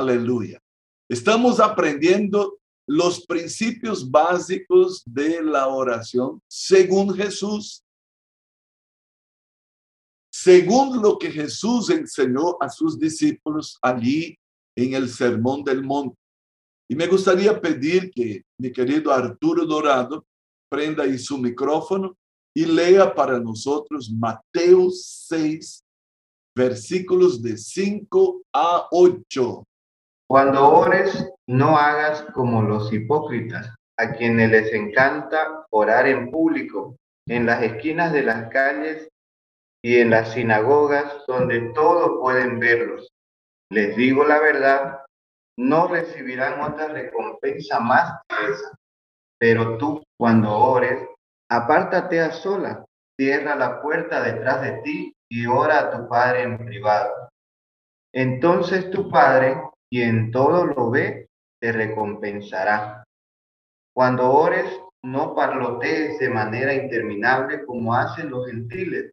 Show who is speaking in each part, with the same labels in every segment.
Speaker 1: Aleluya. Estamos aprendiendo los principios básicos de la oración según Jesús. Según lo que Jesús enseñó a sus discípulos allí en el Sermón del Monte. Y me gustaría pedir que mi querido Arturo Dorado prenda ahí su micrófono y lea para nosotros Mateo 6, versículos de 5 a 8.
Speaker 2: Cuando ores, no hagas como los hipócritas, a quienes les encanta orar en público, en las esquinas de las calles y en las sinagogas donde todos pueden verlos. Les digo la verdad, no recibirán otra recompensa más que esa. Pero tú, cuando ores, apártate a sola, cierra la puerta detrás de ti y ora a tu Padre en privado. Entonces tu Padre, quien todo lo ve, te recompensará. Cuando ores, no parlotees de manera interminable como hacen los gentiles.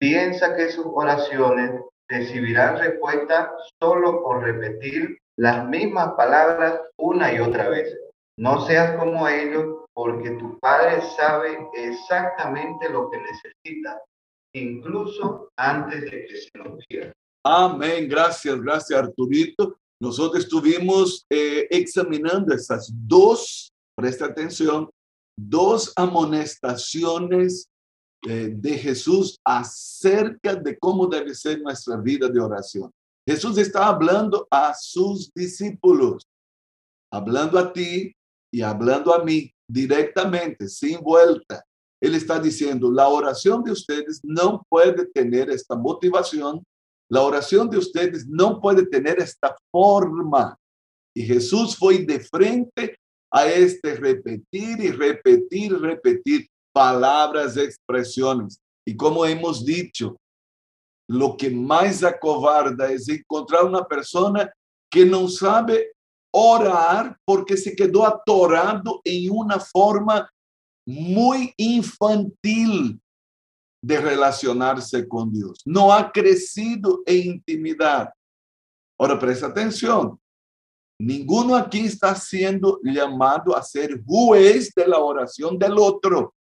Speaker 2: Piensa que sus oraciones recibirán respuesta solo por repetir las mismas palabras una y otra vez. No seas como ellos, porque tu Padre sabe exactamente lo que necesitas, incluso antes de que se lo diga.
Speaker 1: Amén. Gracias, gracias Arturito. Nosotros estuvimos eh, examinando esas dos, presta atención, dos amonestaciones eh, de Jesús acerca de cómo debe ser nuestra vida de oración. Jesús está hablando a sus discípulos, hablando a ti y hablando a mí directamente, sin vuelta. Él está diciendo, la oración de ustedes no puede tener esta motivación, la oración de ustedes no puede tener esta forma. Y Jesús fue de frente a este repetir y repetir, repetir palabras, expresiones. Y como hemos dicho, lo que más acovarda es encontrar una persona que no sabe orar porque se quedó atorado en una forma muy infantil de relacionarse con Dios. No ha crecido en intimidad. Ahora presta atención. Ninguno aquí está siendo llamado a ser juez de la oración del otro.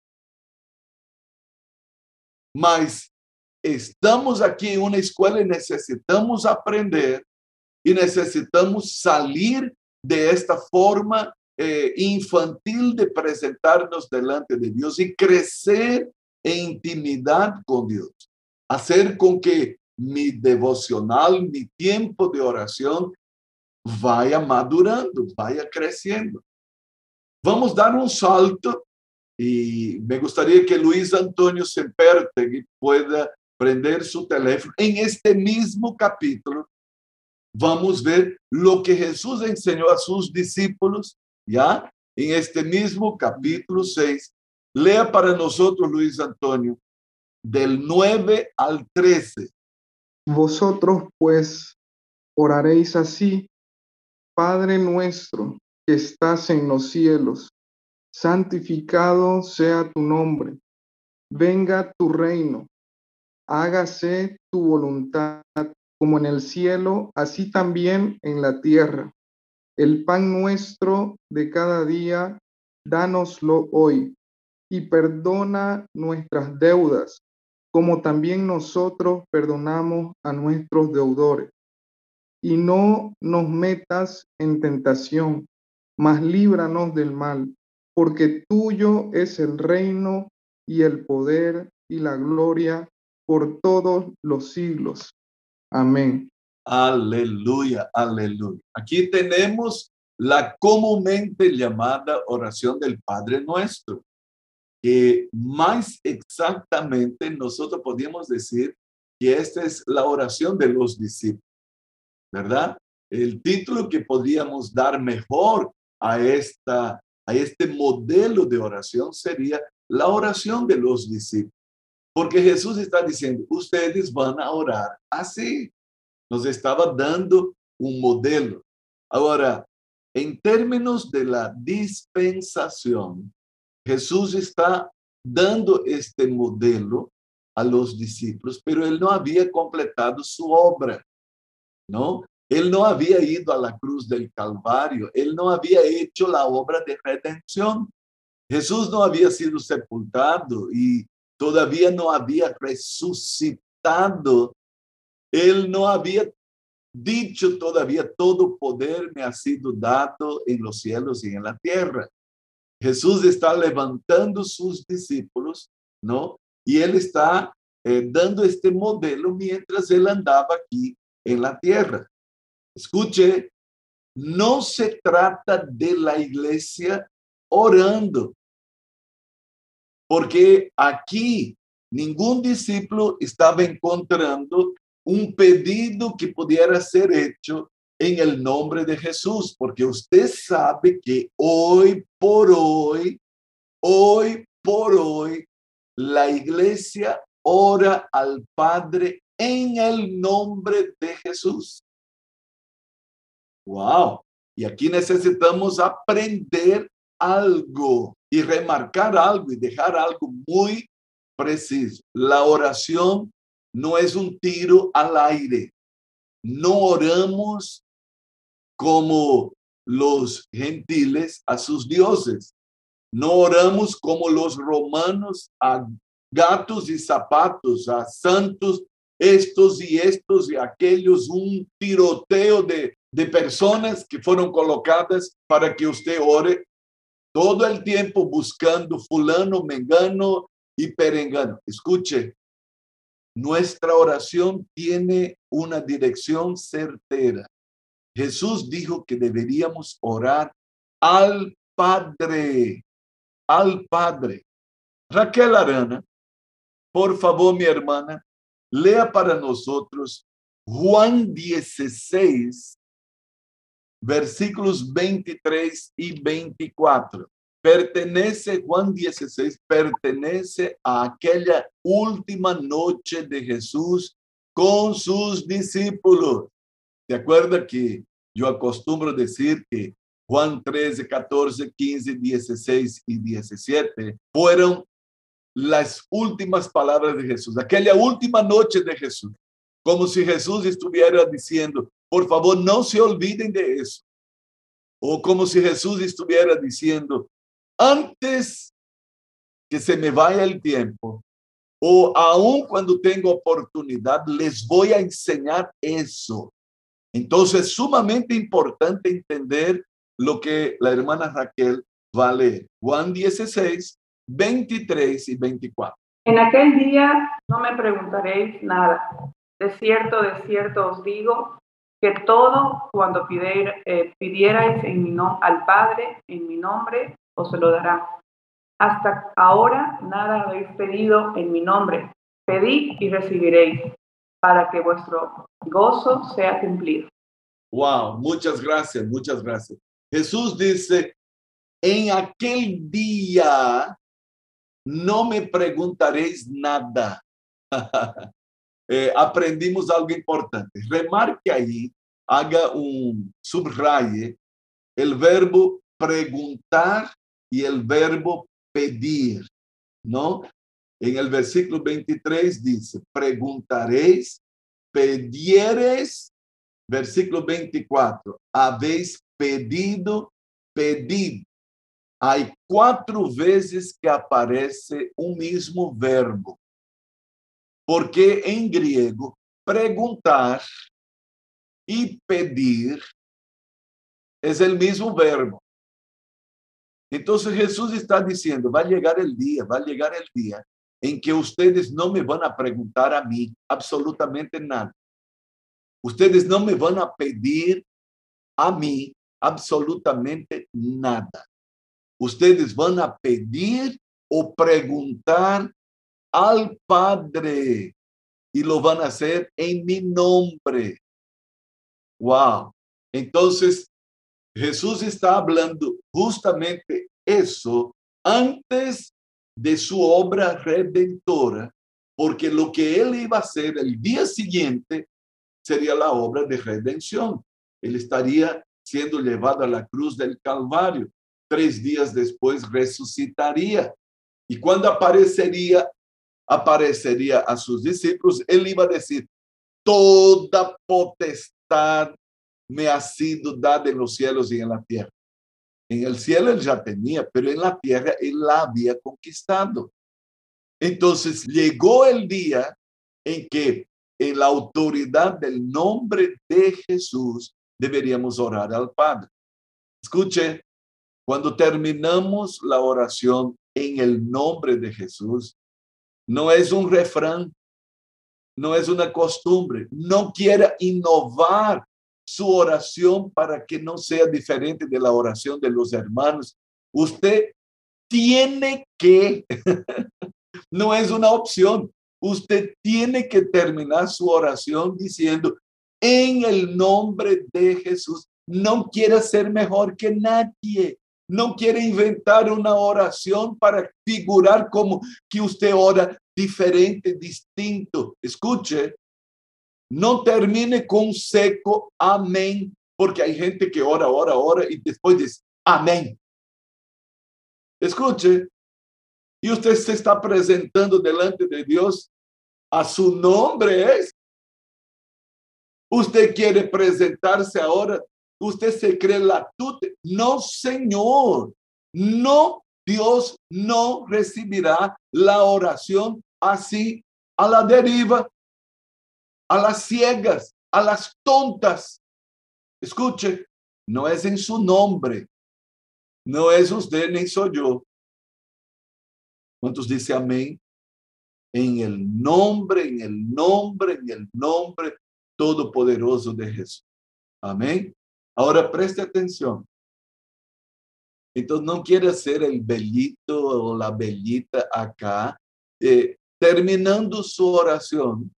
Speaker 1: Mas estamos aqui em uma escola e necessitamos aprender e necessitamos sair desta forma eh, infantil de apresentar-nos delante de Deus e crescer em intimidade com Deus. Fazer com que mi devocional, mi tempo de oração vá madurando, vá crescendo. Vamos dar um salto e me gostaria que Luiz Antônio Sempertegui pueda prender su teléfono. En este mismo capítulo, vamos ver lo que Jesús enseñó a sus discípulos, ¿ya? En este mismo capítulo 6. Lea para nosotros, Luis Antonio, del 9 al 13.
Speaker 3: Vosotros, pues, oraréis así, Padre nuestro que estás en los cielos, santificado sea tu nombre, venga tu reino hágase tu voluntad como en el cielo, así también en la tierra. El pan nuestro de cada día, dánoslo hoy, y perdona nuestras deudas, como también nosotros perdonamos a nuestros deudores. Y no nos metas en tentación, mas líbranos del mal, porque tuyo es el reino y el poder y la gloria por todos los siglos. Amén.
Speaker 1: Aleluya, aleluya. Aquí tenemos la comúnmente llamada oración del Padre Nuestro, que más exactamente nosotros podríamos decir que esta es la oración de los discípulos, ¿verdad? El título que podríamos dar mejor a, esta, a este modelo de oración sería la oración de los discípulos. Porque Jesús está diciendo, ustedes van a orar así. Nos estaba dando un modelo. Ahora, en términos de la dispensación, Jesús está dando este modelo a los discípulos, pero él no había completado su obra, ¿no? Él no había ido a la cruz del Calvario, él no había hecho la obra de redención. Jesús no había sido sepultado y todavía no había resucitado. Él no había dicho todavía, todo poder me ha sido dado en los cielos y en la tierra. Jesús está levantando sus discípulos, ¿no? Y él está eh, dando este modelo mientras él andaba aquí en la tierra. Escuche, no se trata de la iglesia orando, porque aquí ningún discípulo estaba encontrando un pedido que pudiera ser hecho en el nombre de Jesús, porque usted sabe que hoy por hoy, hoy por hoy, la iglesia ora al Padre en el nombre de Jesús. Wow. Y aquí necesitamos aprender algo y remarcar algo y dejar algo muy preciso. La oración no es un tiro al aire. No oramos como los gentiles a sus dioses. No oramos como los romanos a gatos y zapatos, a santos estos y estos y aquellos, un tiroteo de, de personas que fueron colocadas para que usted ore todo el tiempo buscando fulano, mengano y perengano. Escuche, nuestra oración tiene una dirección certera. Jesús dijo que deberíamos orar al Padre, al Padre. Raquel Arana, por favor, mi hermana, lea para nosotros Juan 16, versículos 23 y 24. Pertenece, Juan 16, pertenece a aquella última noche de Jesús con sus discípulos. ¿Se acuerda que yo acostumbro decir que Juan 13, 14, 15, 16 y 17 fueron las últimas palabras de Jesús, aquella última noche de Jesús, como si Jesús estuviera diciendo, por favor, no se olviden de eso. O como si Jesús estuviera diciendo, antes que se me vaya el tiempo, o aún cuando tengo oportunidad, les voy a enseñar eso. Entonces, es sumamente importante entender lo que la hermana Raquel va a leer. Juan 16, 23 y 24.
Speaker 4: En aquel día no me preguntaréis nada. De cierto, de cierto os digo que todo cuando eh, pidierais en mi al Padre en mi nombre, os lo dará. Hasta ahora nada habéis pedido en mi nombre. Pedid y recibiréis, para que vuestro gozo sea cumplido.
Speaker 1: Wow, muchas gracias, muchas gracias. Jesús dice, en aquel día no me preguntaréis nada. eh, aprendimos algo importante. Remarque ahí, haga un subraye el verbo preguntar y el verbo pedir, ¿no? En el versículo 23 dice, preguntaréis, pedieres, versículo 24, habéis pedido, pedid. Hay cuatro veces que aparece un mismo verbo, porque en griego, preguntar y pedir es el mismo verbo. Entonces Jesús está diciendo, va a llegar el día, va a llegar el día en que ustedes no me van a preguntar a mí absolutamente nada. Ustedes no me van a pedir a mí absolutamente nada. Ustedes van a pedir o preguntar al Padre y lo van a hacer en mi nombre. Wow. Entonces, Jesús está hablando justamente eso antes de su obra redentora, porque lo que él iba a hacer el día siguiente sería la obra de redención. Él estaría siendo llevado a la cruz del Calvario. Tres días después resucitaría. Y cuando aparecería, aparecería a sus discípulos, él iba a decir, toda potestad me ha sido dada en los cielos y en la tierra. En el cielo él ya tenía, pero en la tierra él la había conquistado. Entonces llegó el día en que en la autoridad del nombre de Jesús deberíamos orar al Padre. Escuche, cuando terminamos la oración en el nombre de Jesús, no es un refrán, no es una costumbre, no quiera innovar su oración para que no sea diferente de la oración de los hermanos. Usted tiene que, no es una opción, usted tiene que terminar su oración diciendo, en el nombre de Jesús, no quiere ser mejor que nadie. No quiere inventar una oración para figurar como que usted ora diferente, distinto. Escuche, no termine con seco amén, porque hay gente que ora, ora, ora y después dice amén. Escuche, y usted se está presentando delante de Dios a su nombre es. Usted quiere presentarse ahora, usted se cree la tute. No, Señor, no, Dios no recibirá la oración así a la deriva, a las ciegas, a las tontas. Escuche, no es en su nombre, no es usted ni soy yo. ¿Cuántos dice amén? En el nombre, en el nombre, en el nombre todopoderoso de Jesús. Amén. Ahora preste atención. Entonces no quiere ser el bellito o la bellita acá, eh, terminando su oración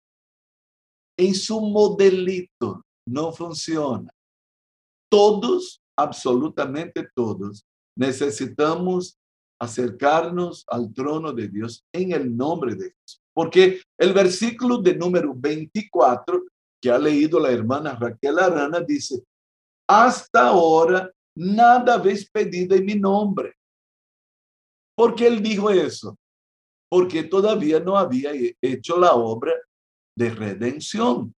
Speaker 1: en su modelito. No funciona. Todos, absolutamente todos, necesitamos acercarnos al trono de Dios en el nombre de Jesús. Porque el versículo de número 24 que ha leído la hermana Raquel Arana dice, hasta ahora nada habéis pedido en mi nombre. ¿Por qué él dijo eso? Porque todavía no había hecho la obra de redención.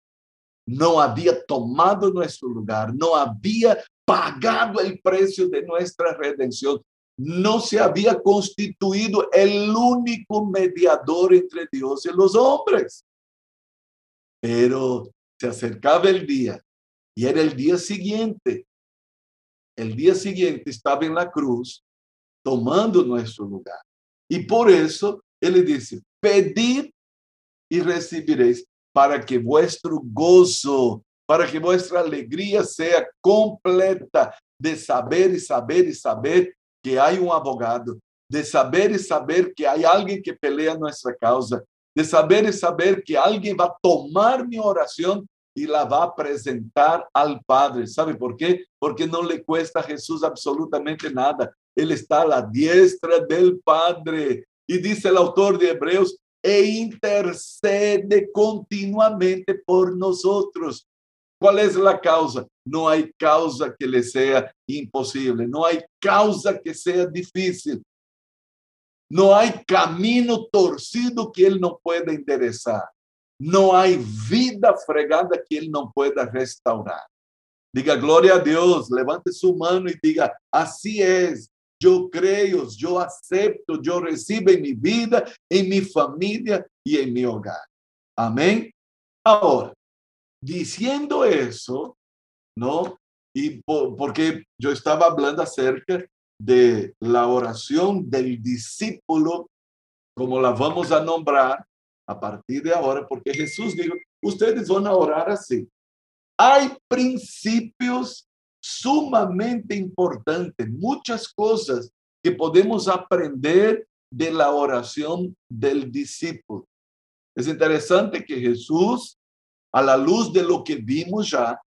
Speaker 1: No había tomado nuestro lugar, no había pagado el precio de nuestra redención. No se había constituido el único mediador entre Dios y los hombres. Pero se acercaba el día y era el día siguiente. El día siguiente estaba en la cruz tomando nuestro lugar. Y por eso él dice, pedid y recibiréis para que vuestro gozo, para que vuestra alegría sea completa de saber y saber y saber que hay un abogado, de saber y saber que hay alguien que pelea nuestra causa, de saber y saber que alguien va a tomar mi oración y la va a presentar al Padre. ¿Sabe por qué? Porque no le cuesta a Jesús absolutamente nada. Él está a la diestra del Padre. Y dice el autor de Hebreos, e intercede continuamente por nosotros. ¿Cuál es la causa? No hay causa que le sea imposible, no hay causa que sea difícil. No hay camino torcido que él no pueda enderezar. No hay vida fregada que él no pueda restaurar. Diga gloria a Dios, levante su mano y diga, así es, yo creo, yo acepto, yo recibo en mi vida, en mi familia y en mi hogar. Amén. Ahora, diciendo eso, ¿no? Y porque yo estaba hablando acerca de la oración del discípulo, como la vamos a nombrar a partir de ahora, porque Jesús dijo, ustedes van a orar así. Hay principios sumamente importantes, muchas cosas que podemos aprender de la oración del discípulo. Es interesante que Jesús, a la luz de lo que vimos ya,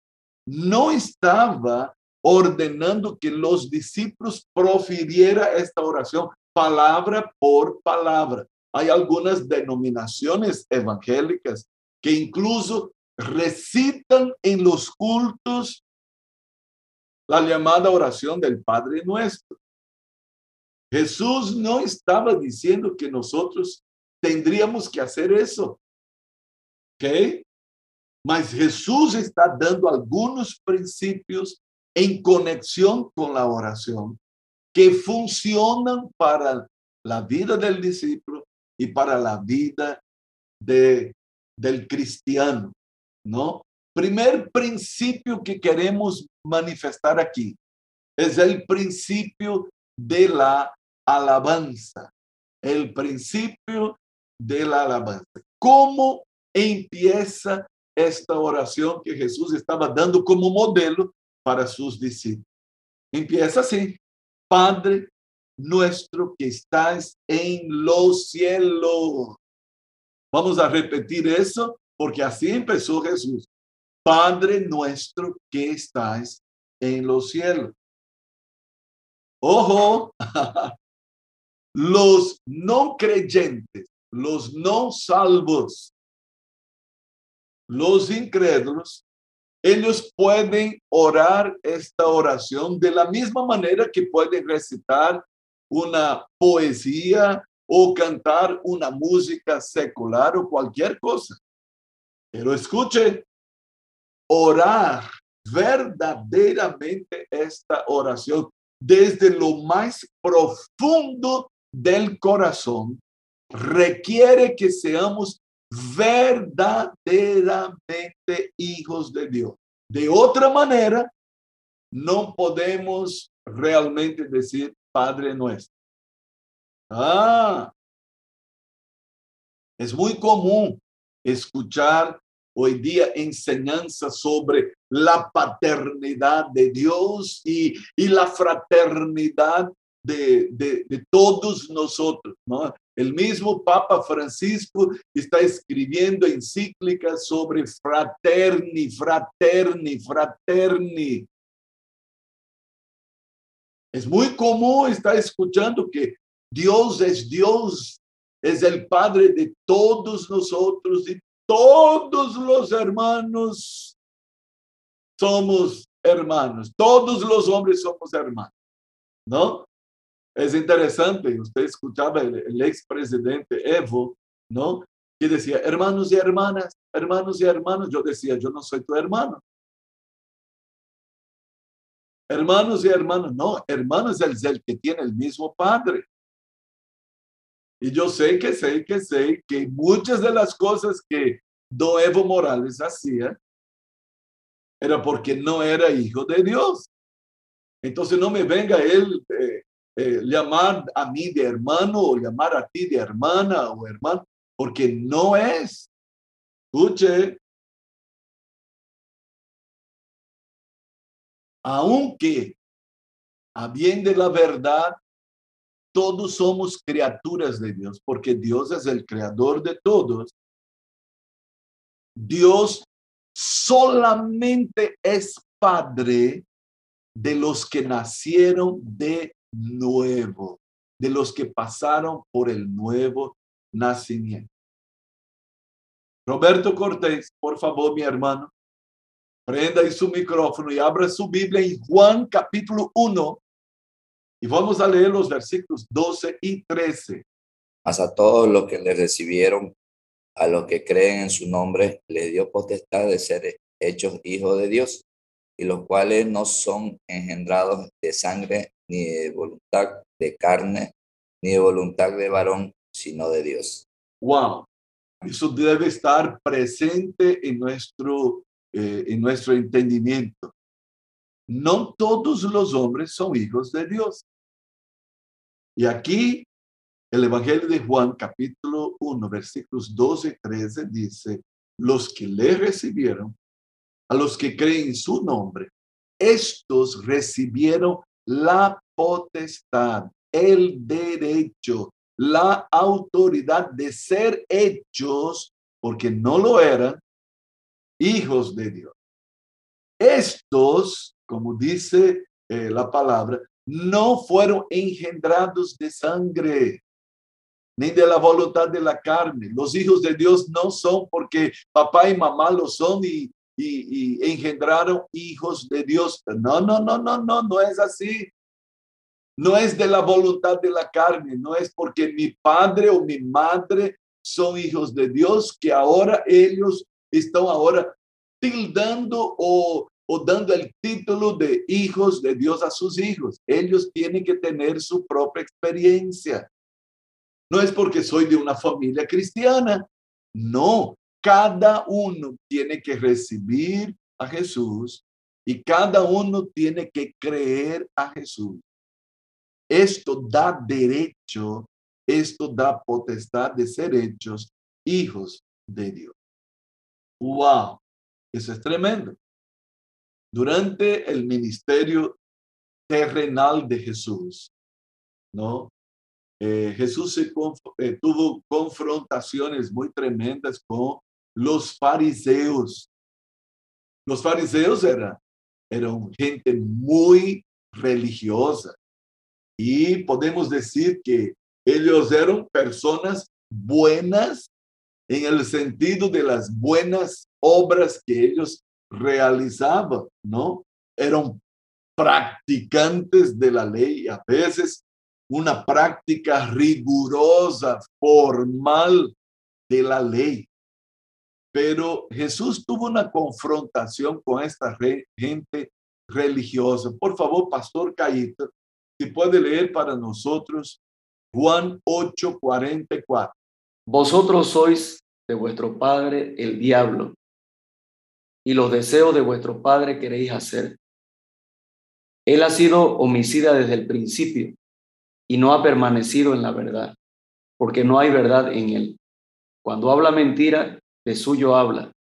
Speaker 1: no estaba ordenando que los discípulos profiriera esta oración palabra por palabra. Hay algunas denominaciones evangélicas que incluso recitan en los cultos la llamada oración del Padre Nuestro. Jesús no estaba diciendo que nosotros tendríamos que hacer eso. ¿Ok? Mas Jesús está dando algunos principios en conexión con la oración que funcionan para la vida del discípulo y para la vida de, del cristiano, ¿no? Primer principio que queremos manifestar aquí es el principio de la alabanza, el principio de la alabanza. ¿Cómo empieza esta oración que Jesús estaba dando como modelo para sus discípulos? Empieza así, Padre nuestro que estás en los cielos. Vamos a repetir eso porque así empezó Jesús. Padre nuestro que estás en los cielos. Ojo, los no creyentes, los no salvos, los incrédulos, ellos pueden orar esta oración de la misma manera que pueden recitar una poesía o cantar una música secular o cualquier cosa. Pero escuche, orar verdaderamente esta oración desde lo más profundo del corazón requiere que seamos verdaderamente hijos de Dios. De otra manera, no podemos realmente decir Padre nuestro. Ah, es muy común escuchar hoy día enseñanza sobre la paternidad de Dios y, la fraternidad de, todos nosotros. ¿no? El mismo Papa Francisco está escribiendo encíclicas sobre fraterni, fraterni, fraterni. Es muy común estar escuchando que Dios es Dios, es el Padre de todos nosotros y todos los hermanos somos hermanos, todos los hombres somos hermanos, ¿no? Es interesante, usted escuchaba el, el expresidente Evo, ¿no? Que decía, hermanos y hermanas, hermanos y hermanos, yo decía, yo no soy tu hermano. Hermanos y hermanos, no, hermanos es el que tiene el mismo padre. Y yo sé que sé que sé que muchas de las cosas que Don Evo Morales hacía era porque no era hijo de Dios. Entonces no me venga él eh, eh, llamar a mí de hermano o llamar a ti de hermana o hermano, porque no es. Escuche. Aunque, a bien de la verdad, todos somos criaturas de Dios, porque Dios es el creador de todos. Dios solamente es padre de los que nacieron de nuevo, de los que pasaron por el nuevo nacimiento. Roberto Cortés, por favor, mi hermano, prenda su micrófono y abra su Biblia en Juan capítulo 1 y vamos a leer los versículos 12 y 13.
Speaker 5: Mas a todos los que le recibieron, a los que creen en su nombre, le dio potestad de ser hechos hijos de Dios, y los cuales no son engendrados de sangre, ni de voluntad de carne, ni de voluntad de varón, sino de Dios.
Speaker 1: Wow, eso debe estar presente en nuestro, eh, en nuestro entendimiento. No todos los hombres son hijos de Dios. Y aquí el Evangelio de Juan, capítulo 1, versículos 12 y 13, dice, los que le recibieron, a los que creen en su nombre, estos recibieron la potestad, el derecho, la autoridad de ser hechos, porque no lo eran, hijos de Dios. Estos, como dice eh, la palabra, no fueron engendrados de sangre, ni de la voluntad de la carne. Los hijos de Dios no son porque papá y mamá lo son y, y, y engendraron hijos de Dios. No, no, no, no, no, no es así. No es de la voluntad de la carne, no es porque mi padre o mi madre son hijos de Dios que ahora ellos están ahora tildando o, o dando el título de hijos de Dios a sus hijos. Ellos tienen que tener su propia experiencia. No es porque soy de una familia cristiana. No, cada uno tiene que recibir a Jesús y cada uno tiene que creer a Jesús. Esto da derecho, esto da potestad de ser hechos hijos de Dios. ¡Wow! Eso es tremendo. Durante el ministerio terrenal de Jesús, ¿no? Eh, Jesús eh, tuvo confrontaciones muy tremendas con los fariseos. Los fariseos eran, eran gente muy religiosa y podemos decir que ellos eran personas buenas en el sentido de las buenas obras que ellos realizaban, ¿no? Eran practicantes de la ley, a veces una práctica rigurosa, formal de la ley. Pero Jesús tuvo una confrontación con esta gente religiosa. Por favor, Pastor Caíto, si puede leer para nosotros Juan 8:44.
Speaker 6: Vosotros sois de vuestro padre el diablo, y los deseos de vuestro padre queréis hacer. Él ha sido homicida desde el principio y no ha permanecido en la verdad, porque no hay verdad en él. Cuando habla mentira, de suyo habla,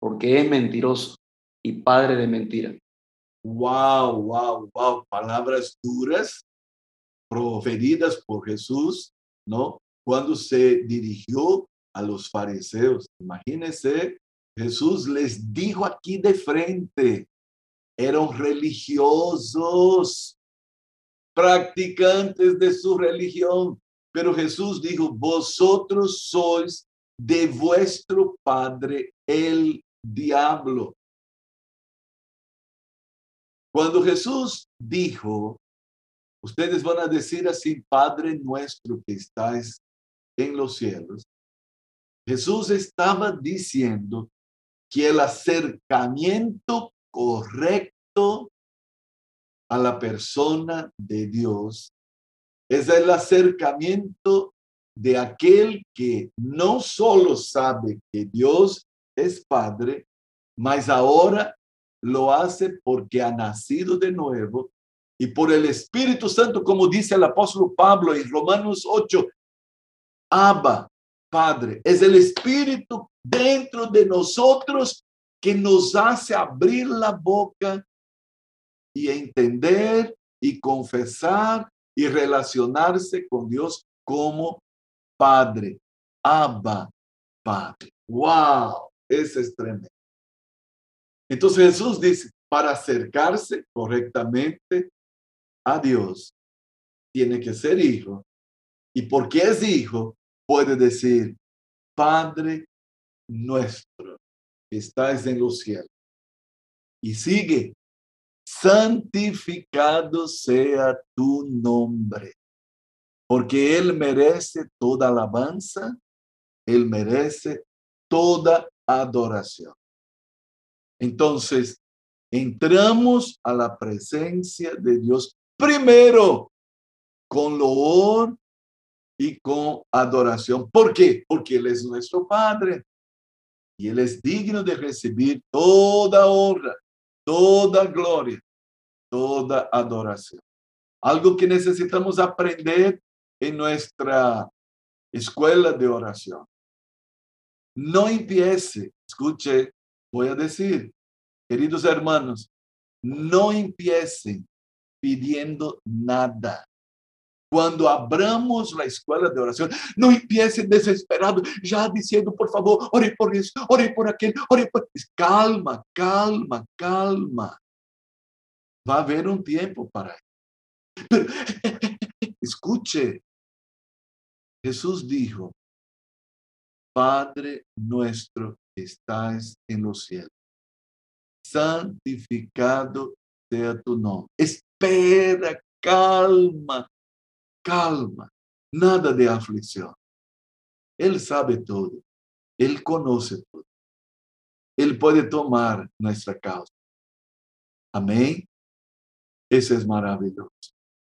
Speaker 6: porque es mentiroso y padre de mentira.
Speaker 1: Wow, wow, wow, palabras duras proferidas por Jesús, ¿no? Cuando se dirigió a los fariseos. Imagínense, Jesús les dijo aquí de frente, eran religiosos, practicantes de su religión, pero Jesús dijo, vosotros sois de vuestro padre el diablo. Cuando Jesús dijo, ustedes van a decir así, Padre nuestro que estáis en los cielos, Jesús estaba diciendo que el acercamiento correcto a la persona de Dios es el acercamiento de aquel que no solo sabe que Dios es Padre, mas ahora lo hace porque ha nacido de nuevo y por el Espíritu Santo, como dice el apóstol Pablo en Romanos 8, Abba, Padre, es el Espíritu dentro de nosotros que nos hace abrir la boca y entender y confesar y relacionarse con Dios como Padre, Abba, Padre. ¡Wow! Ese es tremendo. Entonces Jesús dice, para acercarse correctamente a Dios, tiene que ser hijo. Y porque es hijo, puede decir, Padre nuestro, que estás en los cielos. Y sigue, santificado sea tu nombre porque Él merece toda alabanza, Él merece toda adoración. Entonces, entramos a la presencia de Dios primero con loor y con adoración. ¿Por qué? Porque Él es nuestro Padre y Él es digno de recibir toda honra, toda gloria, toda adoración. Algo que necesitamos aprender en nuestra escuela de oración. No empiece, escuche, voy a decir, queridos hermanos, no empiecen pidiendo nada. Cuando abramos la escuela de oración, no empiece desesperado, ya diciendo, por favor, ore por eso, ore por aquel, ore por... Calma, calma, calma. Va a haber un tiempo para eso. Pero, escuche, Jesús dijo, Padre nuestro que estás en los cielos, santificado sea tu nombre. Espera, calma, calma, nada de aflicción. Él sabe todo, Él conoce todo. Él puede tomar nuestra causa. Amén. Ese es maravilloso.